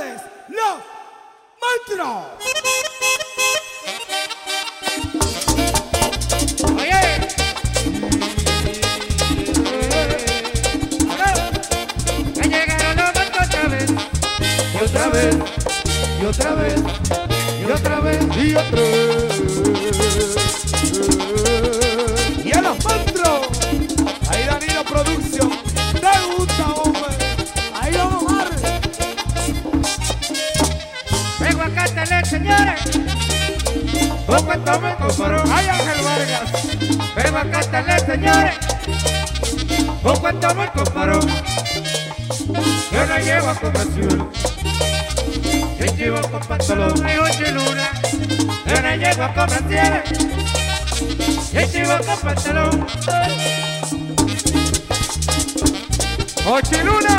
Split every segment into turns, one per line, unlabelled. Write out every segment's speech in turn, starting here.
ustedes, los monstruos.
Otra vez,
y otra vez, y otra vez, y otra vez. Y
a los
Con cuánto me comparó.
Ay, Ángel Vargas.
Vengo a cantarle, señores. Con cuánto me comparó. Yo la llevo a conversión. Yo llevo con pantalón y ocho luna. Yo la llevo a conversión. Yo llevo con pantalón.
Ochiluna.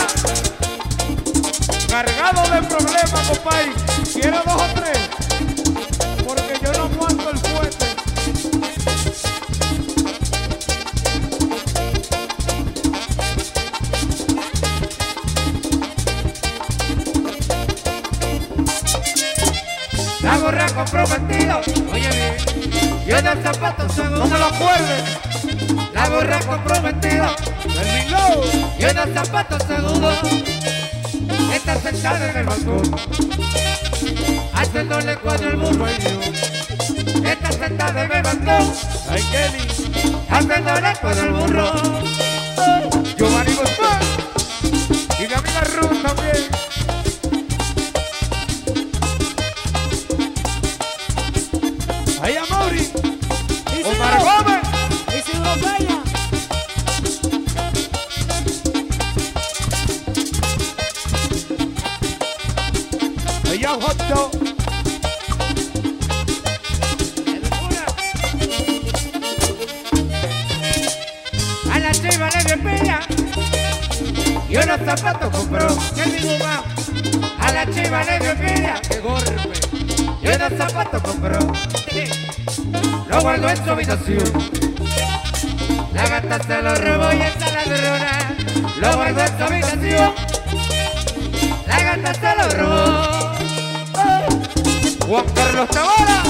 Cargado de problemas, compadre. ¿Quiere dos o tres?
Comprometido. Oye bien. Yo de zapatos
No
seguros.
me lo acuerden.
La gorra comprometido.
El Miló.
Y unos zapatos seguros Está sentada en el balcón Haciéndole cuadro el burro y yo Está sentada en el balcón
Ay, Kelly.
Haciéndole cuadro el burro guardó en su habitación La gata se lo robó y esa ladrona Lo guardó en su habitación La gata se lo robó
Juan Carlos Tavara.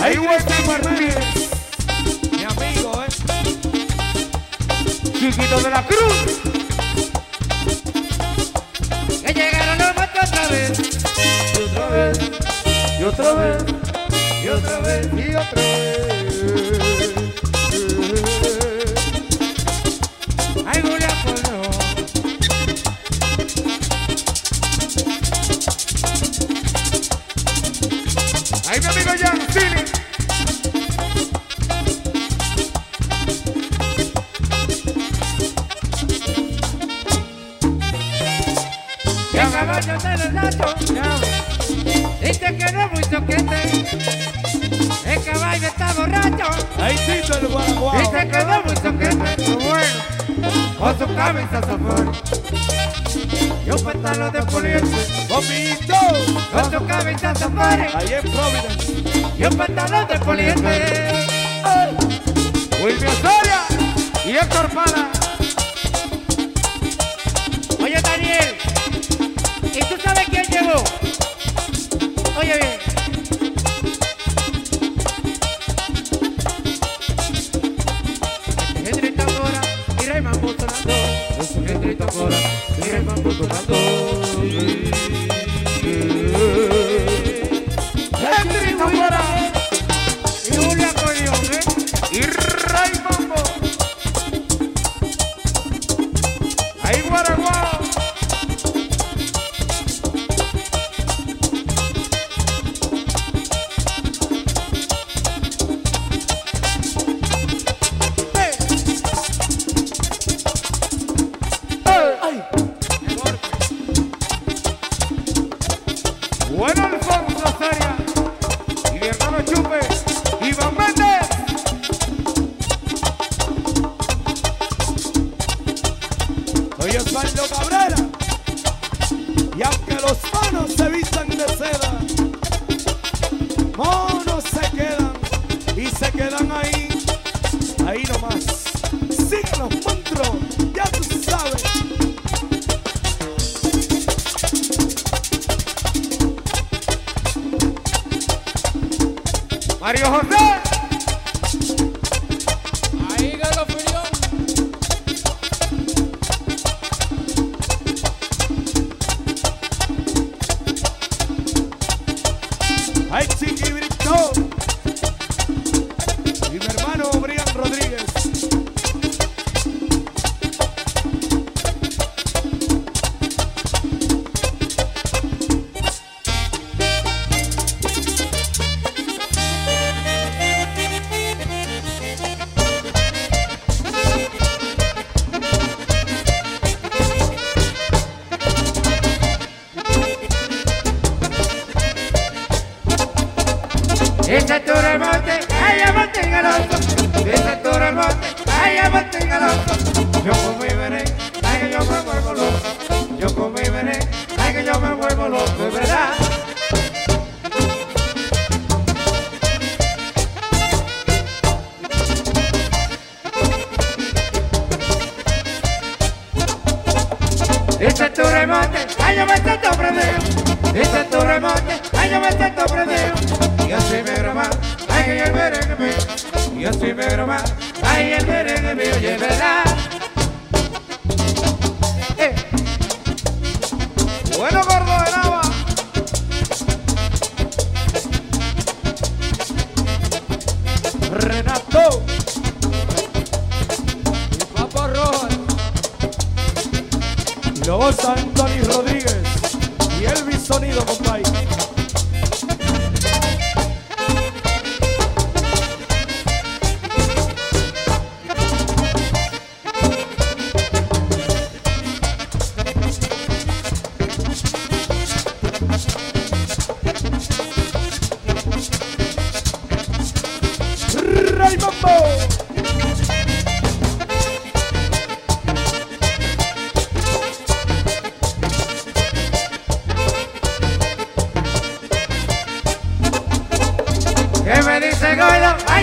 Ahí Wesley Martínez. Mi amigo, eh. Chiquito de la Cruz.
Que llegaron los matos otra vez
otra vez, y otra vez, y otra vez, y otra vez.
Bueno Con su cabeza zafón Y un pantalón de poliéster
Gomito.
Con su cabeza zafón
Ahí en Providence.
Y un pantalón de poliéster
Wilmy Osoria. Y Héctor Pala.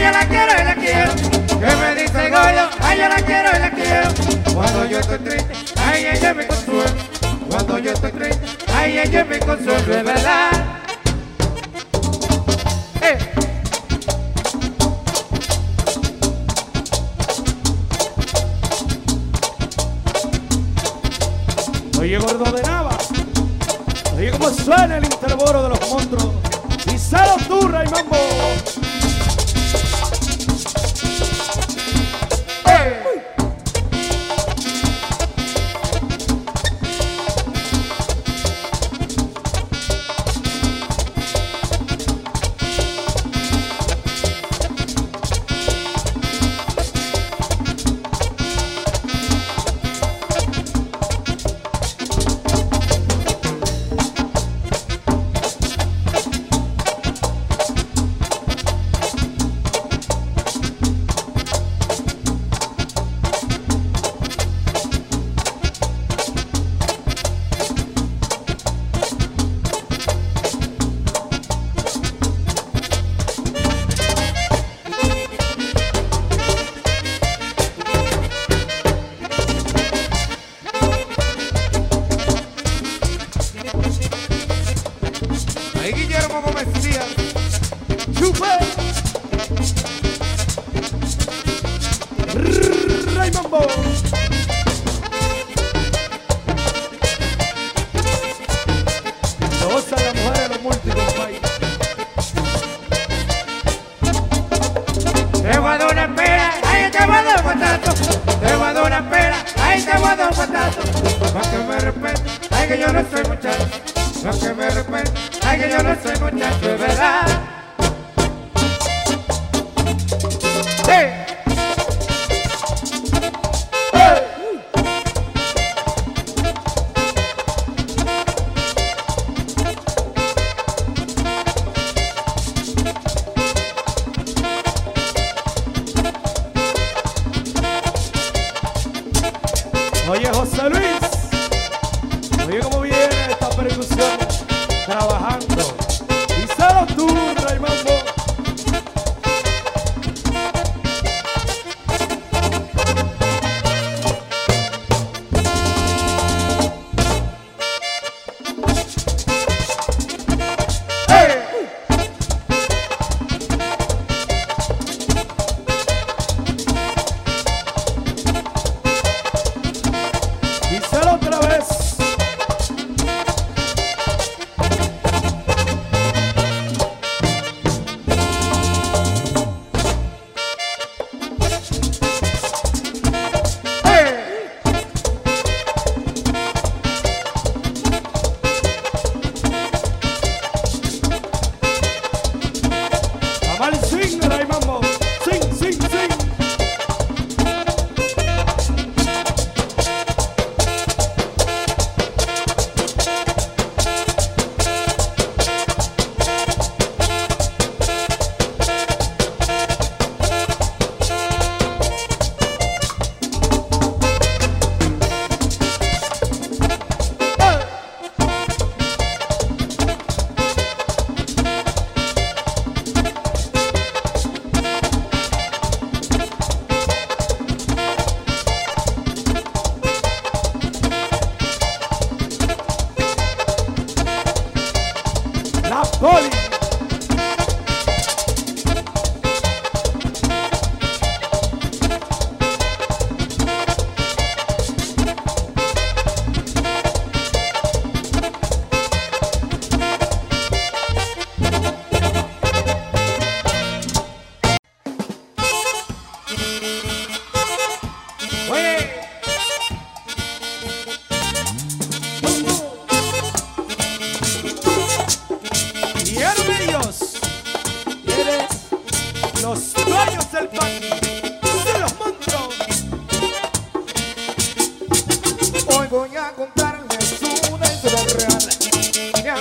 ay
yo la quiero y la quiero, que me dice Goyo, ay yo la quiero y la quiero, cuando yo estoy triste, ay ella me consuela, cuando yo estoy triste, ay ella me consuela, es verdad. Eh.
Oye, gordo de Nava, oye cómo suena el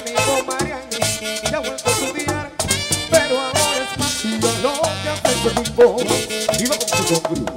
amigo Mariani ya vuelvo a estudiar, pero ahora es más lo que hace este conmigo. Viva con su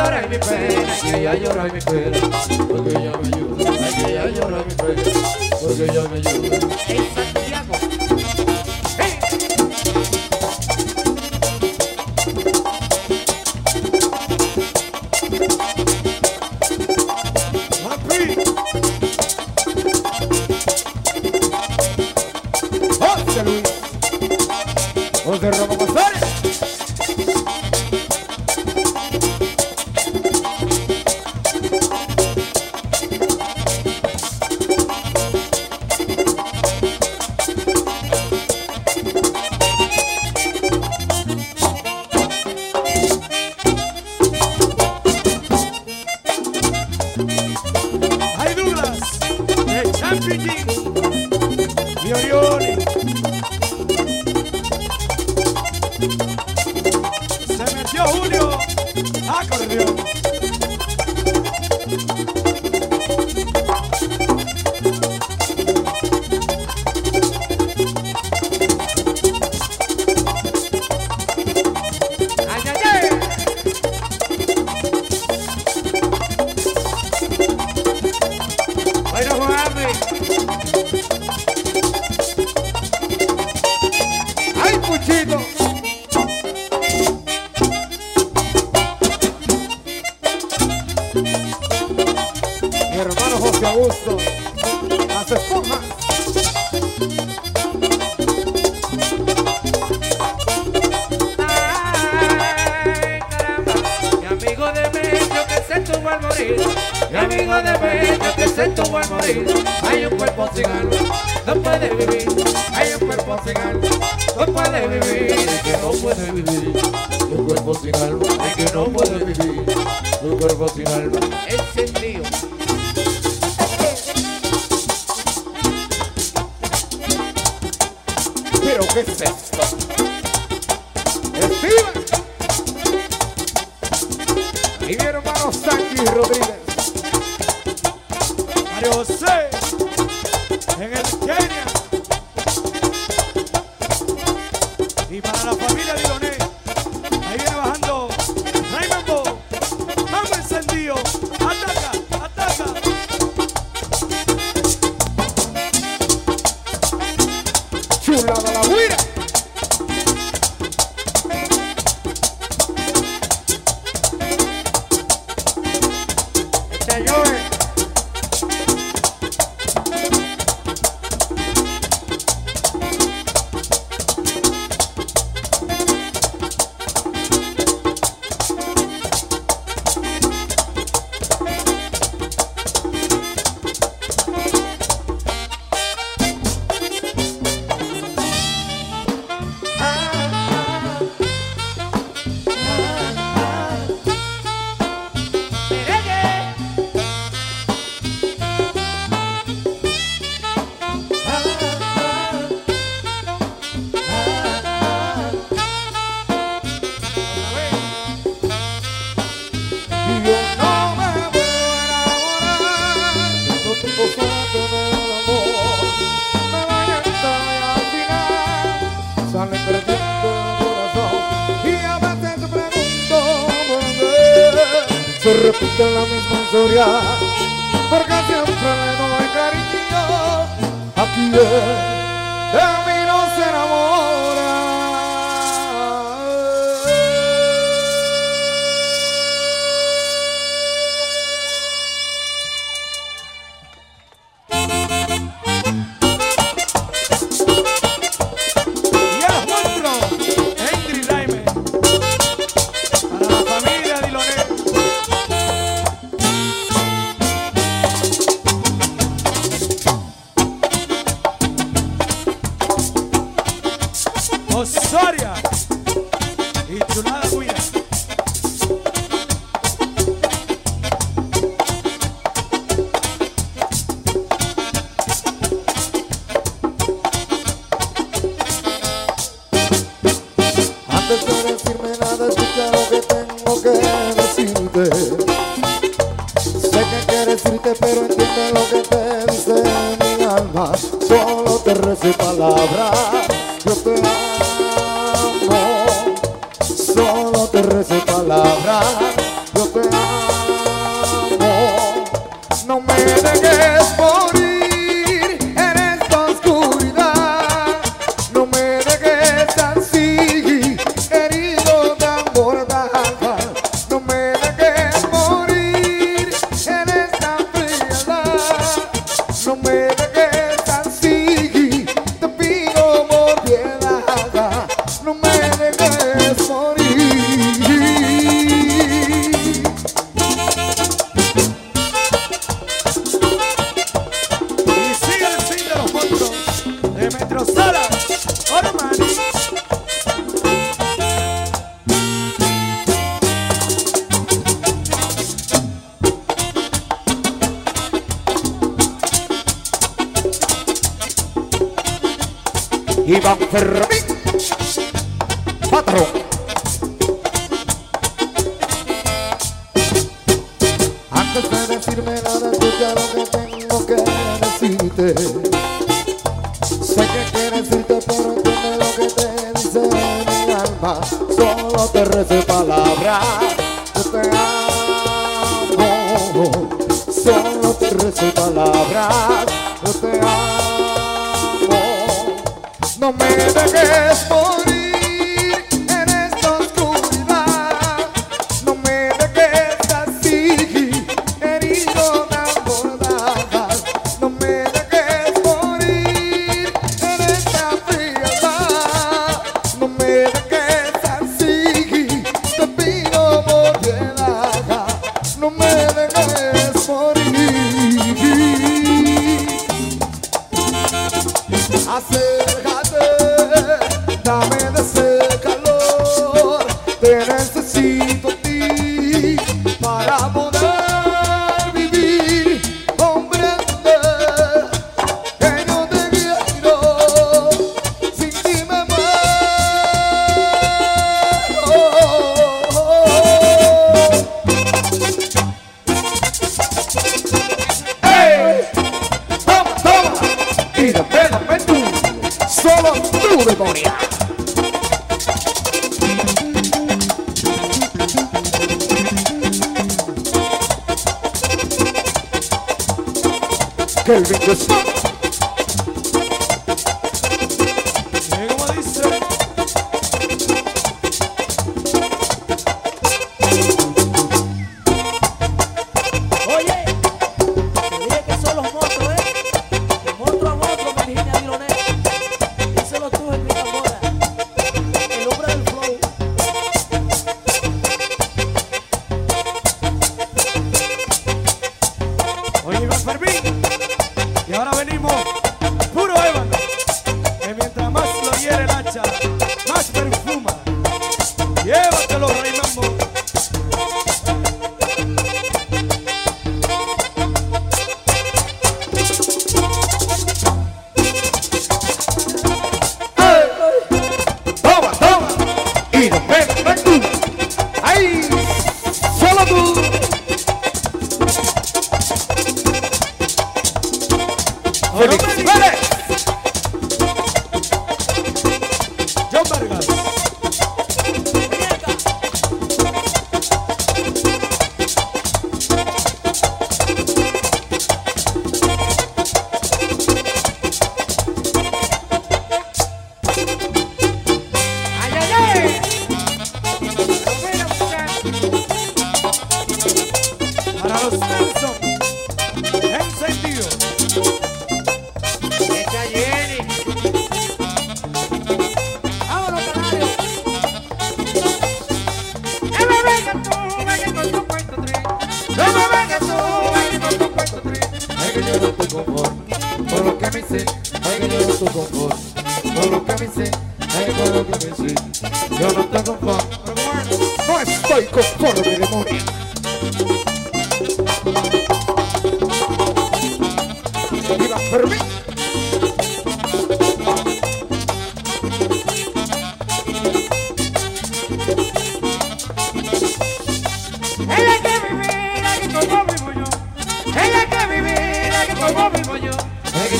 llora mi pena, que ella llora mi pena, porque ella me ayuda, que ella llora mi pena, porque ella me ayuda.
pero entiende lo que te dice mi alma. Solo te recibo palabras. Kelvin
just.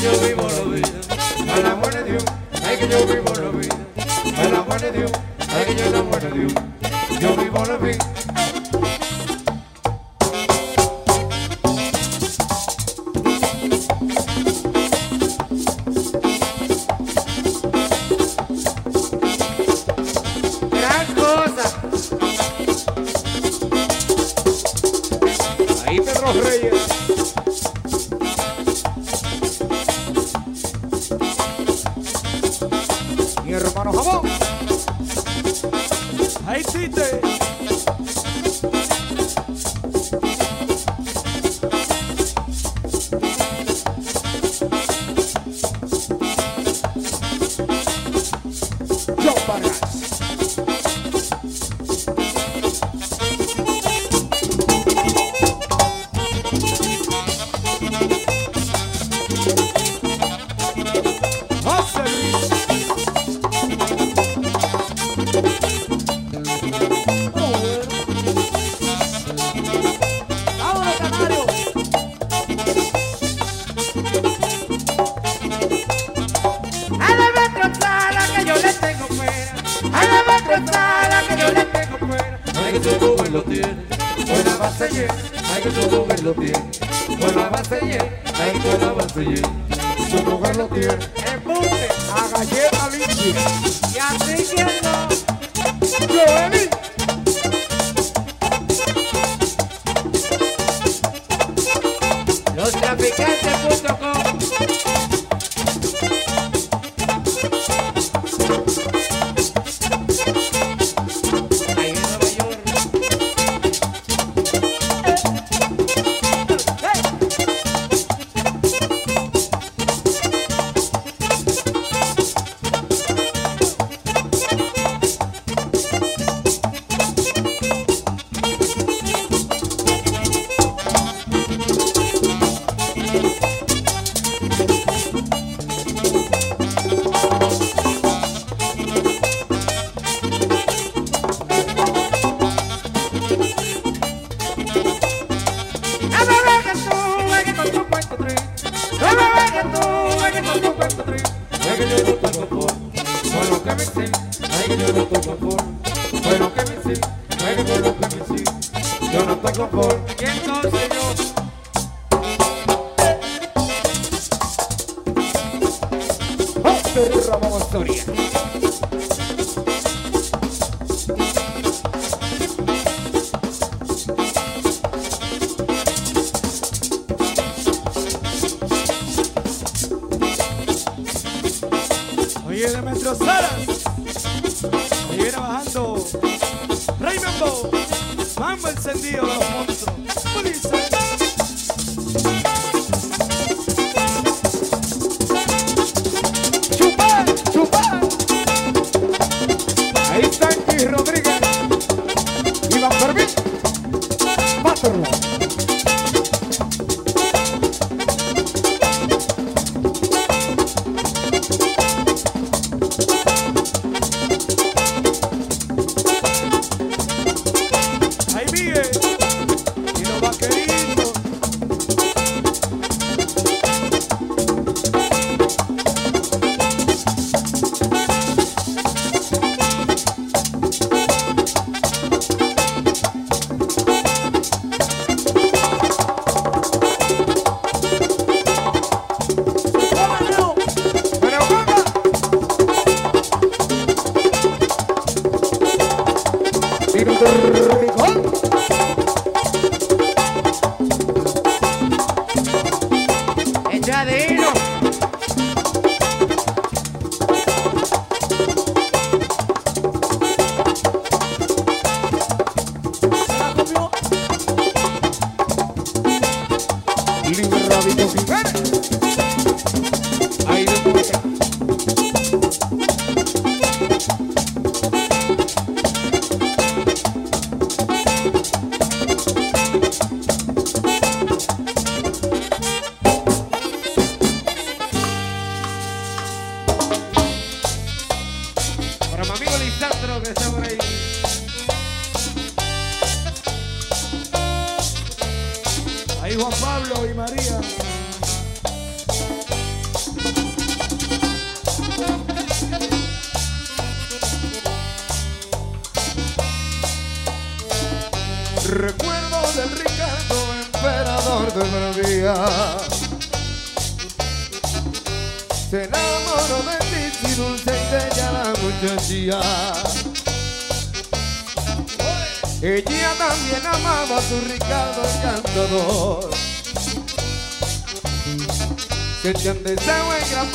que
yo
vivo los días, al amor de Dios, hay que yo vivo.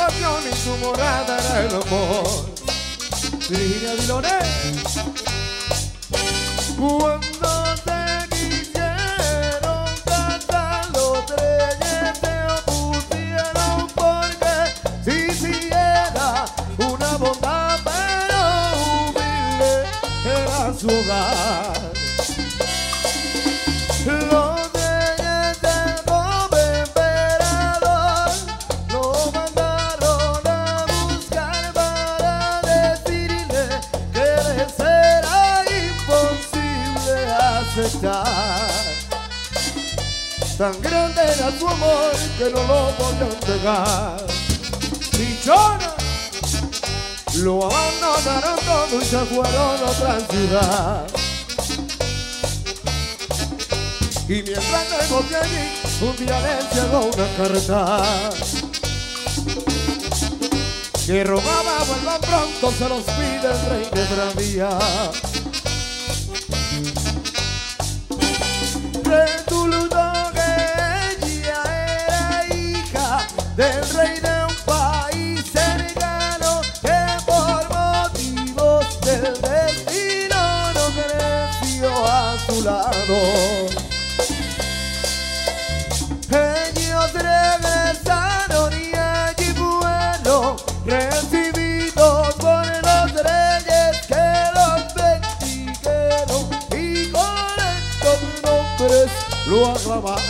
gorrión
y
su morada era el amor.
Virginia
que no lo podrán negar.
Dichona,
lo abandonaron todo y se fueron a otra ciudad. Y mientras tengo que ir, un día les llegó una carta que rogaba vuelvan pronto, se los pide el rey de Bravía.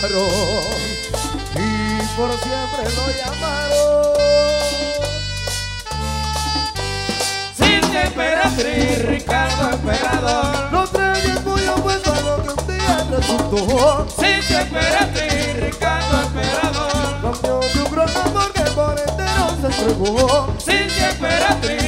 y por siempre lo llamaron.
Sin emperatriz, Ricardo Emperador.
No traigas pollo puesto a lo que un día resultó.
Sin emperatriz, Ricardo Emperador.
Cambió tu gran amor que por entero se entregó.
Sin emperatriz.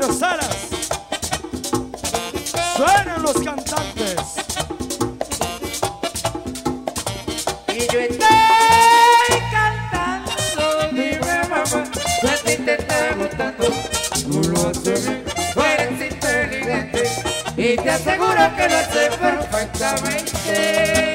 nuestras alas. Suenan los cantantes.
Y yo estoy cantando, dime mamá, que a ti te está gustando. Tú lo haces bien, tú eres inteligente y te aseguro que lo haces perfectamente.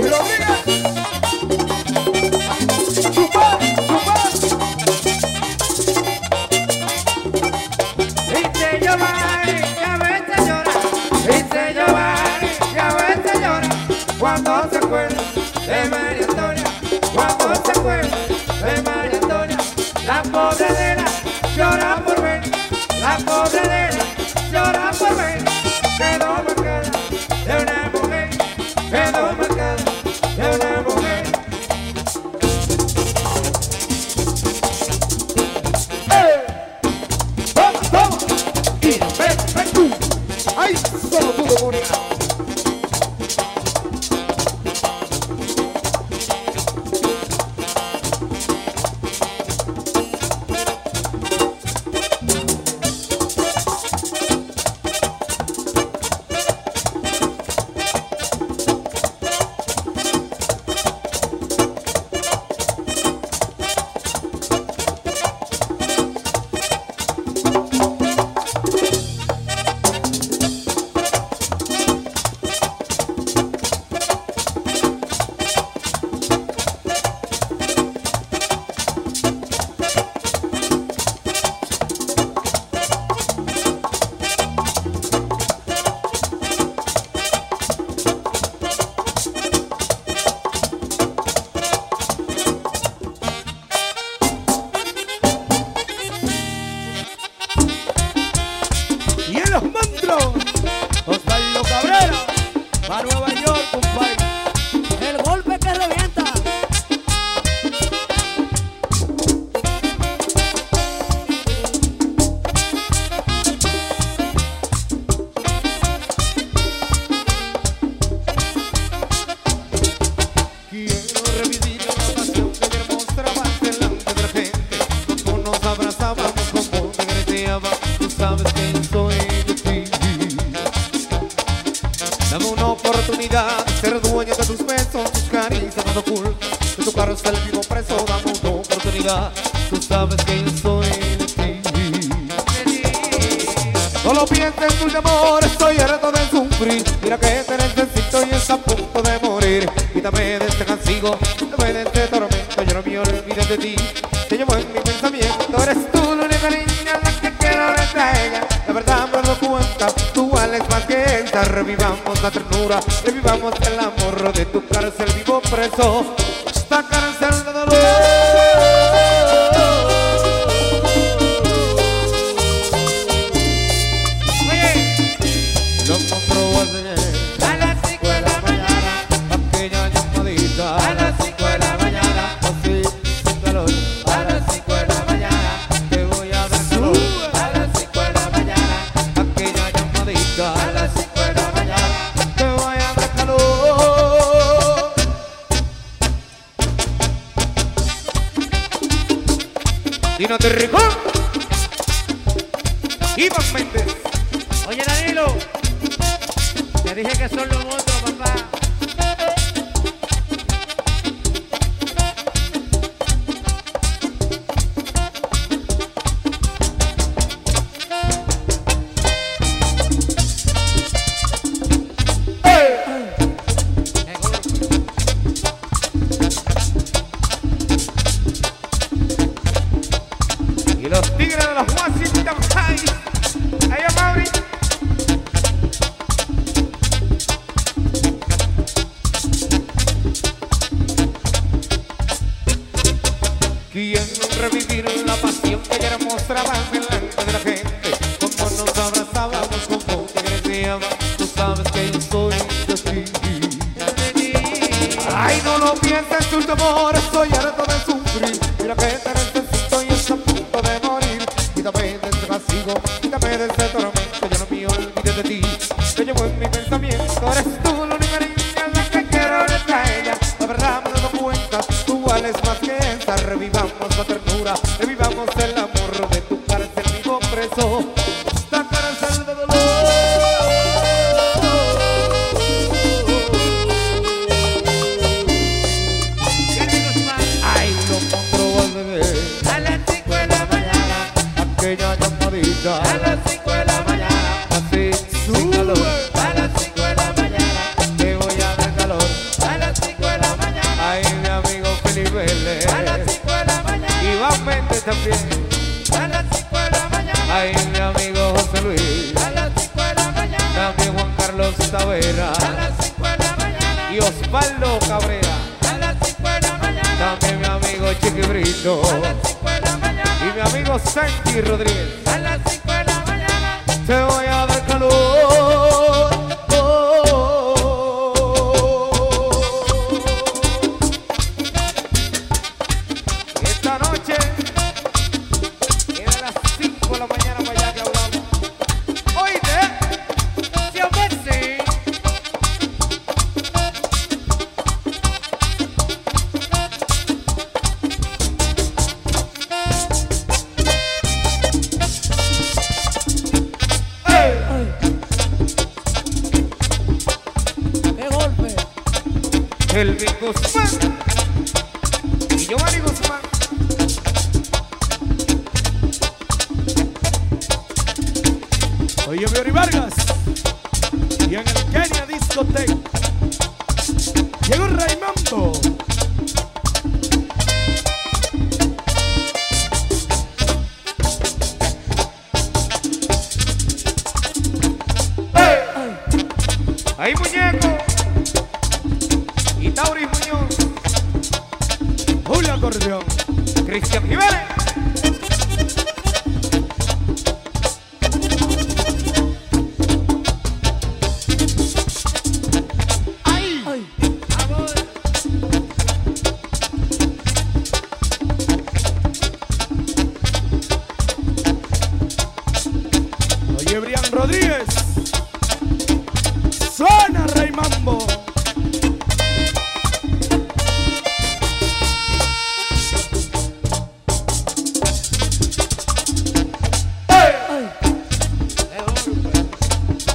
love. sabes que yo soy de ti. No lo pienses, dulce amor, estoy harto de sufrir. Mira que te necesito y está a punto de morir. Quítame de este castigo, quítame de este tormento. Yo no me olvido de ti, te llevo en mi pensamiento. Eres tú la única niña la que quiero la. La verdad me lo cuenta, tú vales más que esta. Revivamos la ternura, revivamos el amor de tu cárcel vivo preso. Esta cárcel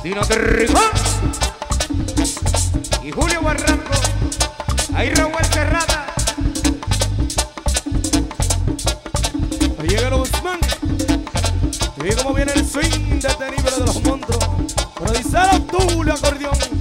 Dino Torrijón y Julio Barranco, ahí Raúl Cerrada.
Ahí llega los Guzmán. Y como viene el swing de este de los monstruos. Pero dice tú, acordeón.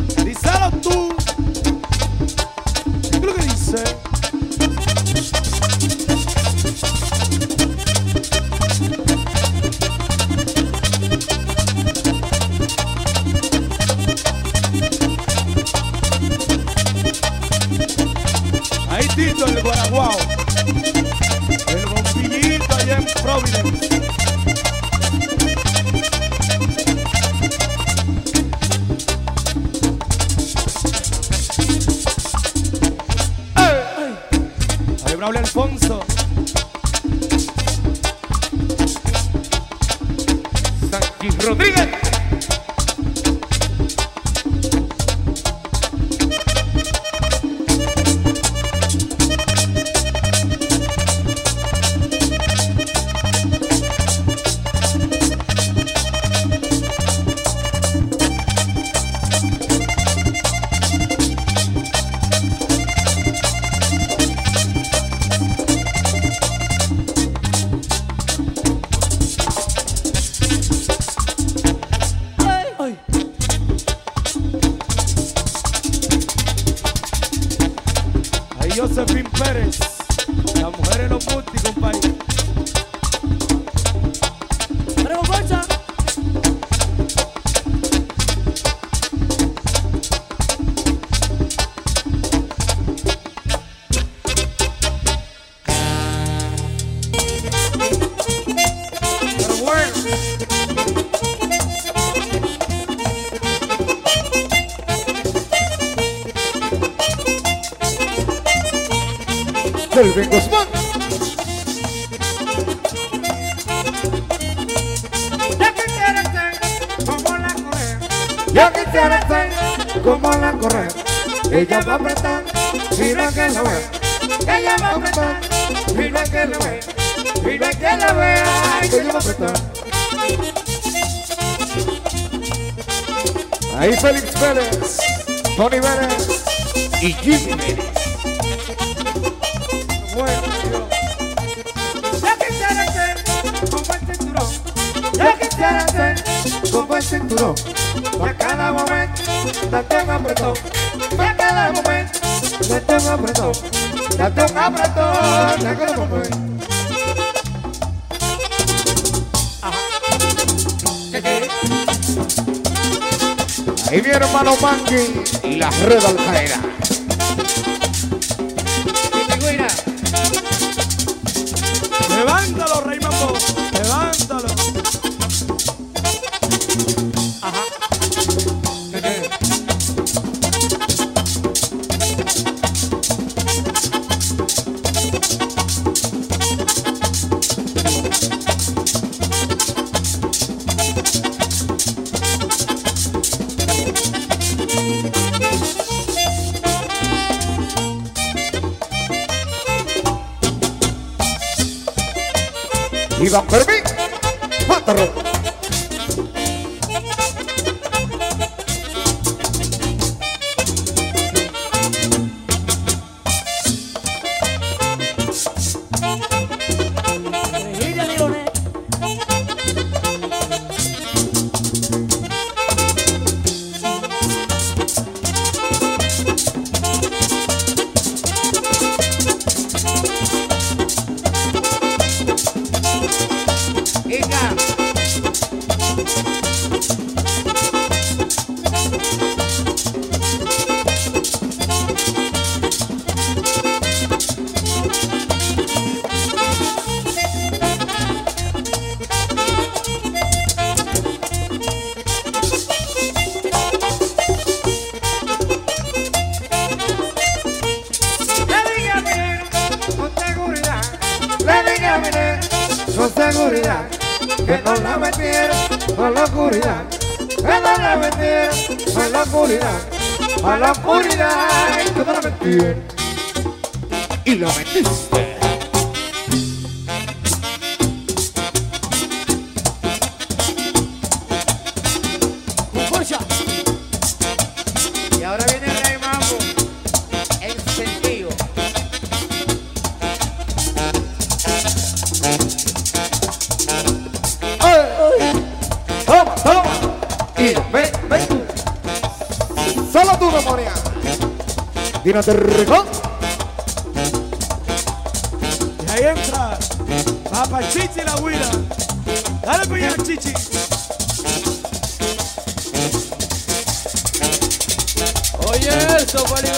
Que
la
ve. mira que la
vea.
Que ella va a apretar. Ahí Félix Pérez, Tony Vélez y Jimmy Vélez.
Bueno.
Ya quisiera ser como el cinturón.
Yo quisiera ser como el cinturón. A cada momento, date un apretón. A cada momento, date un apretón. Un apretón. A cada momento. Ahí mi hermano Mangi y la red al Iván la oscuridad. Y no la metieras. Y la metiste. Rico.
Y ahí entra Papa Chichi la huila. Dale cuñado, Chichi.
Oye, eso, Olivares.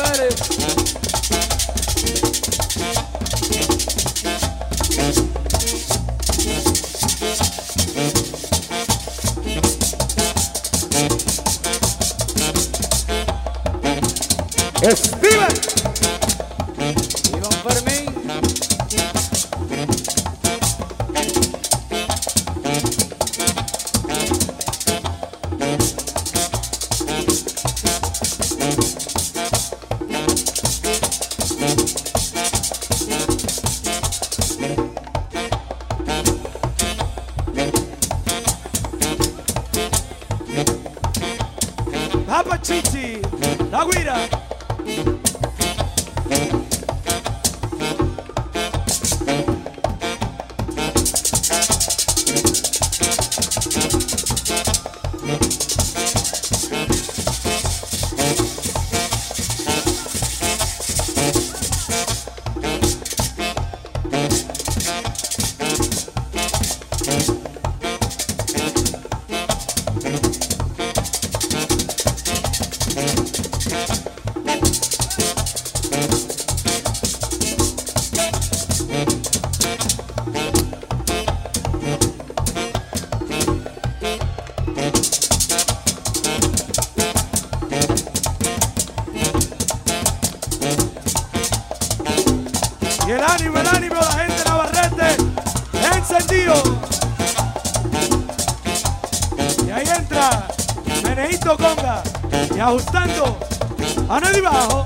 Meneito conga y ajustando a no bajo.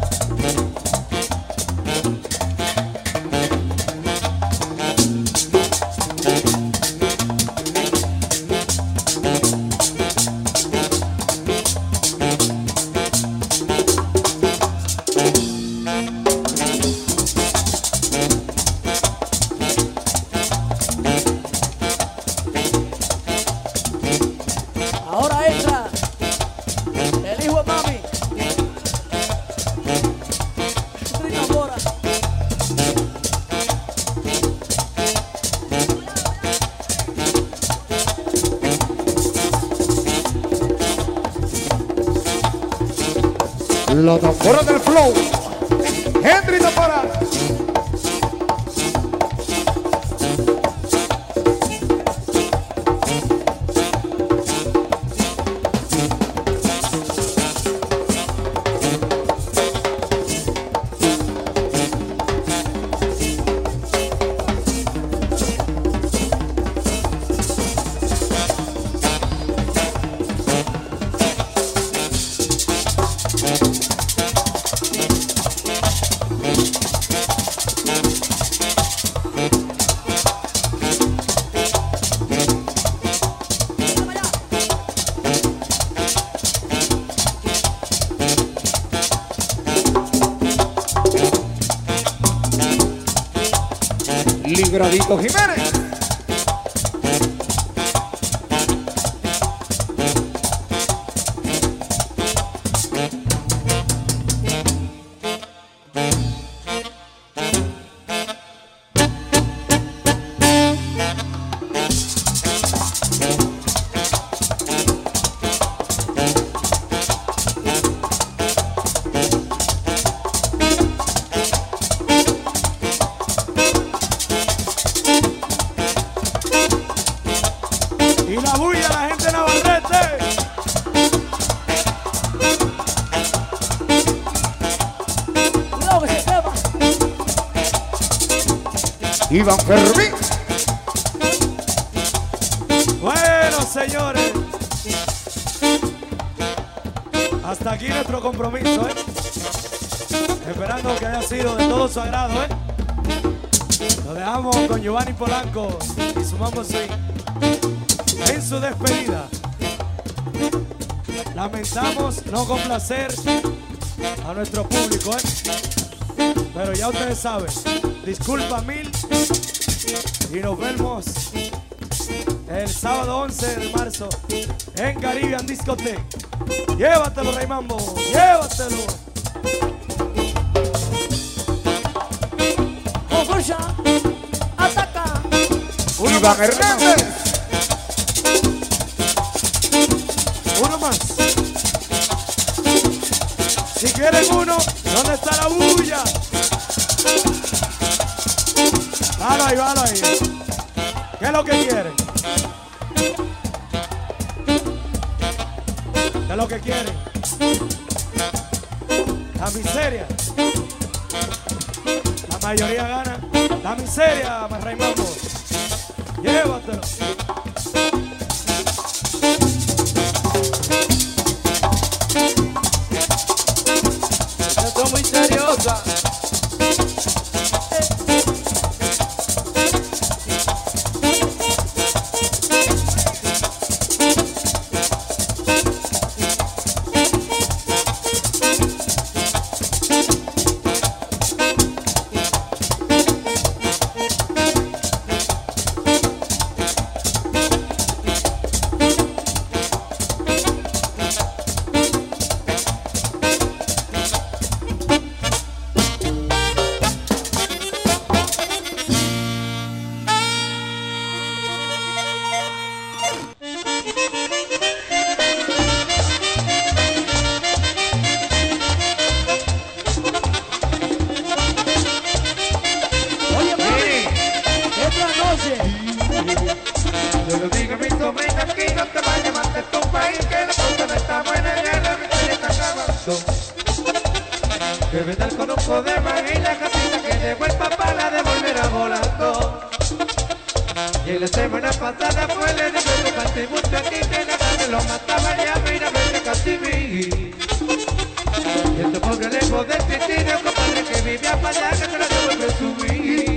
La tambora del flow. Ligradito Jiménez. Iván Fermín.
Bueno, señores. Hasta aquí nuestro compromiso, ¿eh? Esperando que haya sido de todo su agrado, ¿eh? Lo dejamos con Giovanni Polanco y su Mambo Swing en su despedida. Lamentamos no complacer a nuestro público, ¿eh? Pero ya ustedes saben, disculpa mil y nos vemos el sábado 11 de marzo en Caribbean Discotheque. Llévatelo, Raymambo, llévatelo.
Confusion. Ataca.
Iván Hernández.
Uno más. Si quieren uno, ¿dónde está la bulla? ¿Qué es lo que quieren? ¿Qué es lo que quieren? La miseria. La mayoría gana. La miseria, Raymambo.
gato. Que con un de manga y la casita que llegó el papá la devolverá volando. Y en la semana pasada fue el enemigo que canté mucho aquí, que nada me lo mataba y ya, mira, vete casi Y este pobre lejos del titino, compadre que vivía para allá, que se la
devuelve subir.